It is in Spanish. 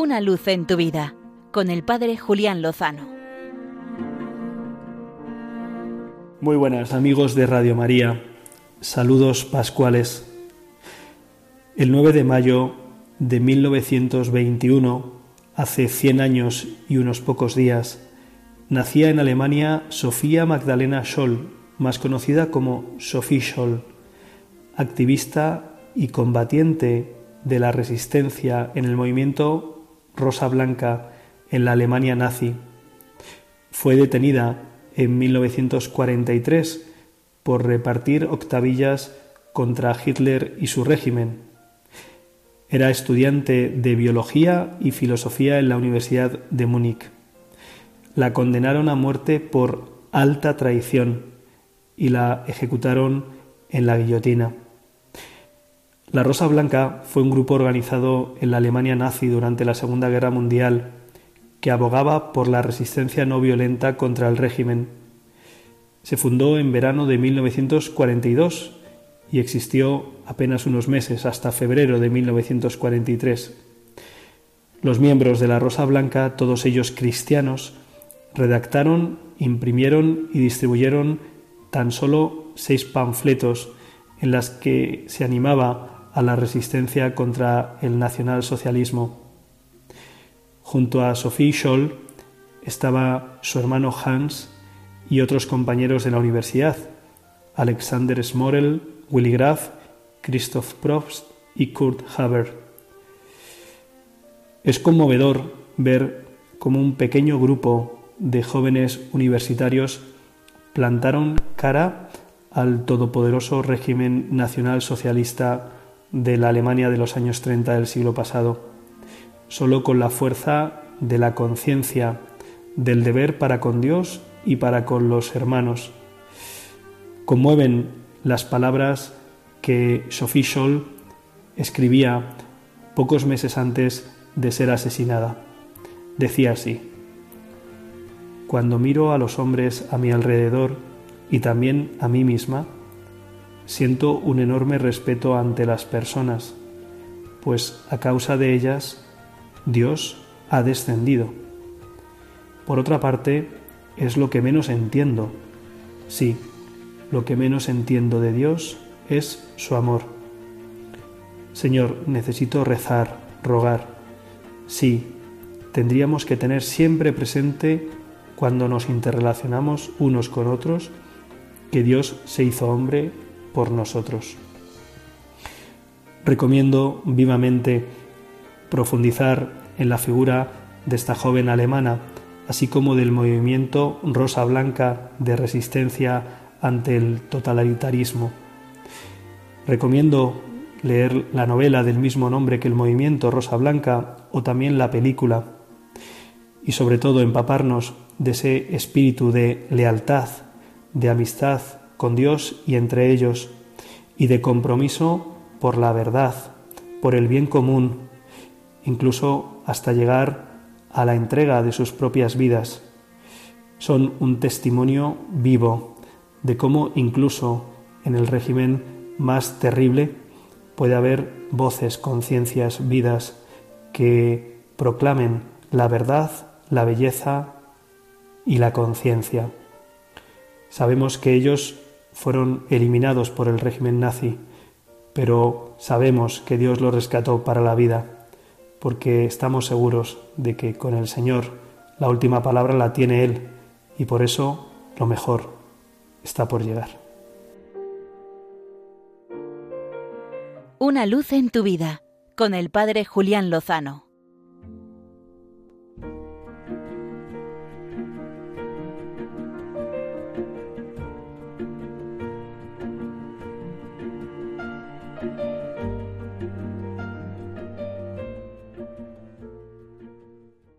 Una luz en tu vida con el Padre Julián Lozano. Muy buenas amigos de Radio María, saludos pascuales. El 9 de mayo de 1921, hace 100 años y unos pocos días, nacía en Alemania Sofía Magdalena Scholl, más conocida como Sophie Scholl, activista y combatiente de la resistencia en el movimiento Rosa Blanca en la Alemania nazi. Fue detenida en 1943 por repartir octavillas contra Hitler y su régimen. Era estudiante de biología y filosofía en la Universidad de Múnich. La condenaron a muerte por alta traición y la ejecutaron en la guillotina. La Rosa Blanca fue un grupo organizado en la Alemania nazi durante la Segunda Guerra Mundial que abogaba por la resistencia no violenta contra el régimen. Se fundó en verano de 1942 y existió apenas unos meses hasta febrero de 1943. Los miembros de la Rosa Blanca, todos ellos cristianos, redactaron, imprimieron y distribuyeron tan solo seis panfletos en las que se animaba a la resistencia contra el nacionalsocialismo. Junto a Sophie Scholl estaba su hermano Hans y otros compañeros de la universidad, Alexander Smorel, Willy Graf, Christoph Probst y Kurt Haber. Es conmovedor ver cómo un pequeño grupo de jóvenes universitarios plantaron cara al todopoderoso régimen nacional socialista de la Alemania de los años 30 del siglo pasado. Solo con la fuerza de la conciencia, del deber para con Dios y para con los hermanos. Conmueven las palabras que Sophie Scholl escribía pocos meses antes de ser asesinada. Decía así, Cuando miro a los hombres a mi alrededor y también a mí misma, siento un enorme respeto ante las personas, pues a causa de ellas Dios ha descendido. Por otra parte, es lo que menos entiendo. Sí, lo que menos entiendo de Dios es su amor. Señor, necesito rezar, rogar. Sí, tendríamos que tener siempre presente cuando nos interrelacionamos unos con otros que Dios se hizo hombre por nosotros. Recomiendo vivamente profundizar en la figura de esta joven alemana, así como del movimiento Rosa Blanca de resistencia ante el totalitarismo. Recomiendo leer la novela del mismo nombre que el movimiento Rosa Blanca o también la película y sobre todo empaparnos de ese espíritu de lealtad, de amistad, con Dios y entre ellos, y de compromiso por la verdad, por el bien común, incluso hasta llegar a la entrega de sus propias vidas. Son un testimonio vivo de cómo incluso en el régimen más terrible puede haber voces, conciencias, vidas que proclamen la verdad, la belleza y la conciencia. Sabemos que ellos fueron eliminados por el régimen nazi, pero sabemos que Dios los rescató para la vida, porque estamos seguros de que con el Señor la última palabra la tiene Él y por eso lo mejor está por llegar. Una luz en tu vida con el Padre Julián Lozano.